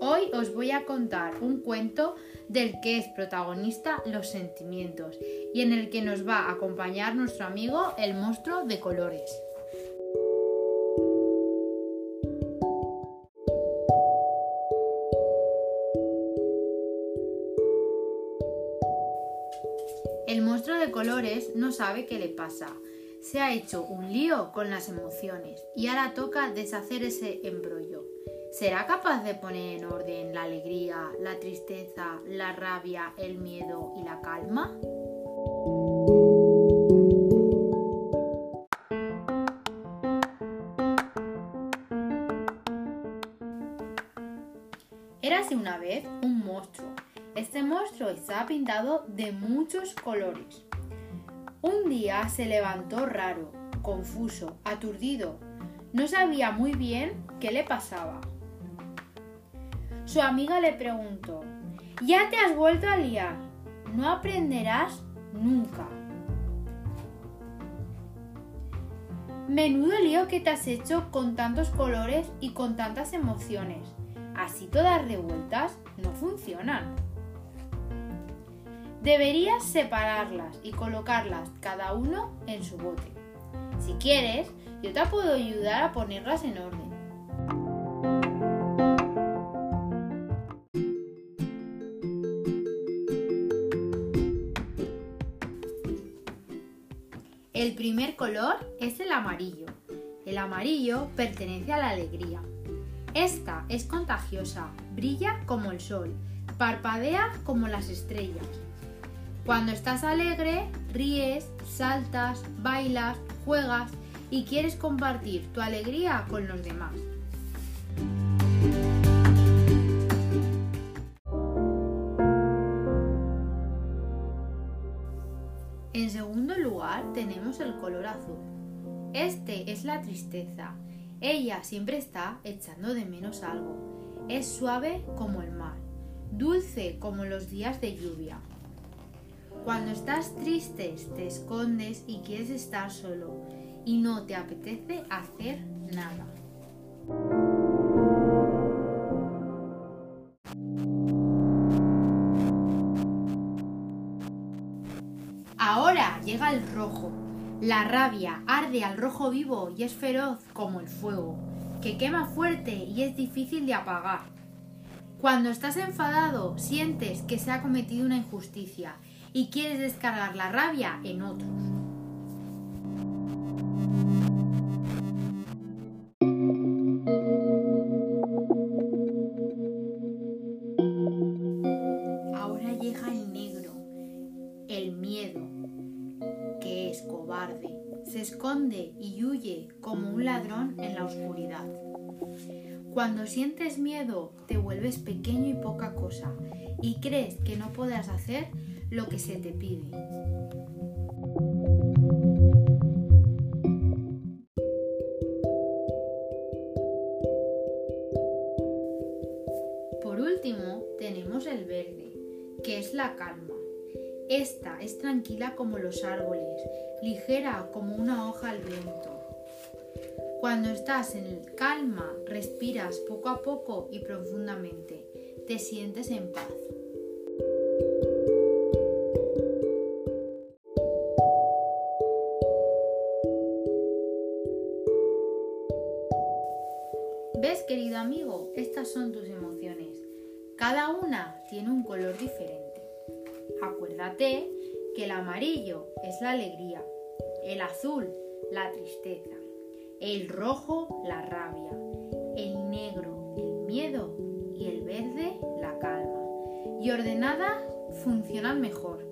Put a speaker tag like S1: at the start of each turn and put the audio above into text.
S1: hoy os voy a contar un cuento del que es protagonista los sentimientos y en el que nos va a acompañar nuestro amigo el monstruo de colores. El monstruo de colores no sabe qué le pasa. Se ha hecho un lío con las emociones y ahora toca deshacer ese embrollo. ¿Será capaz de poner en orden la alegría, la tristeza, la rabia, el miedo y la calma? Érase una vez un monstruo. Este monstruo estaba pintado de muchos colores. Un día se levantó raro, confuso, aturdido. No sabía muy bien qué le pasaba. Su amiga le preguntó, ¿ya te has vuelto a liar? No aprenderás nunca. Menudo lío que te has hecho con tantos colores y con tantas emociones. Así todas revueltas no funcionan. Deberías separarlas y colocarlas cada uno en su bote. Si quieres, yo te puedo ayudar a ponerlas en orden. El primer color es el amarillo. El amarillo pertenece a la alegría. Esta es contagiosa, brilla como el sol, parpadea como las estrellas. Cuando estás alegre, ríes, saltas, bailas, juegas y quieres compartir tu alegría con los demás. En segundo lugar tenemos el color azul. Este es la tristeza. Ella siempre está echando de menos algo. Es suave como el mar, dulce como los días de lluvia. Cuando estás triste te escondes y quieres estar solo y no te apetece hacer nada. Ahora llega el rojo. La rabia arde al rojo vivo y es feroz como el fuego, que quema fuerte y es difícil de apagar. Cuando estás enfadado, sientes que se ha cometido una injusticia y quieres descargar la rabia en otros. Se esconde y huye como un ladrón en la oscuridad. Cuando sientes miedo, te vuelves pequeño y poca cosa y crees que no podrás hacer lo que se te pide. Por último, tenemos el verde, que es la calma. Esta es tranquila como los árboles, ligera como una hoja al viento. Cuando estás en calma, respiras poco a poco y profundamente. Te sientes en paz. ¿Ves, querido amigo? Estas son tus emociones. Cada una tiene un color diferente. Acuérdate que el amarillo es la alegría, el azul la tristeza, el rojo la rabia, el negro el miedo y el verde la calma. Y ordenada funcionan mejor.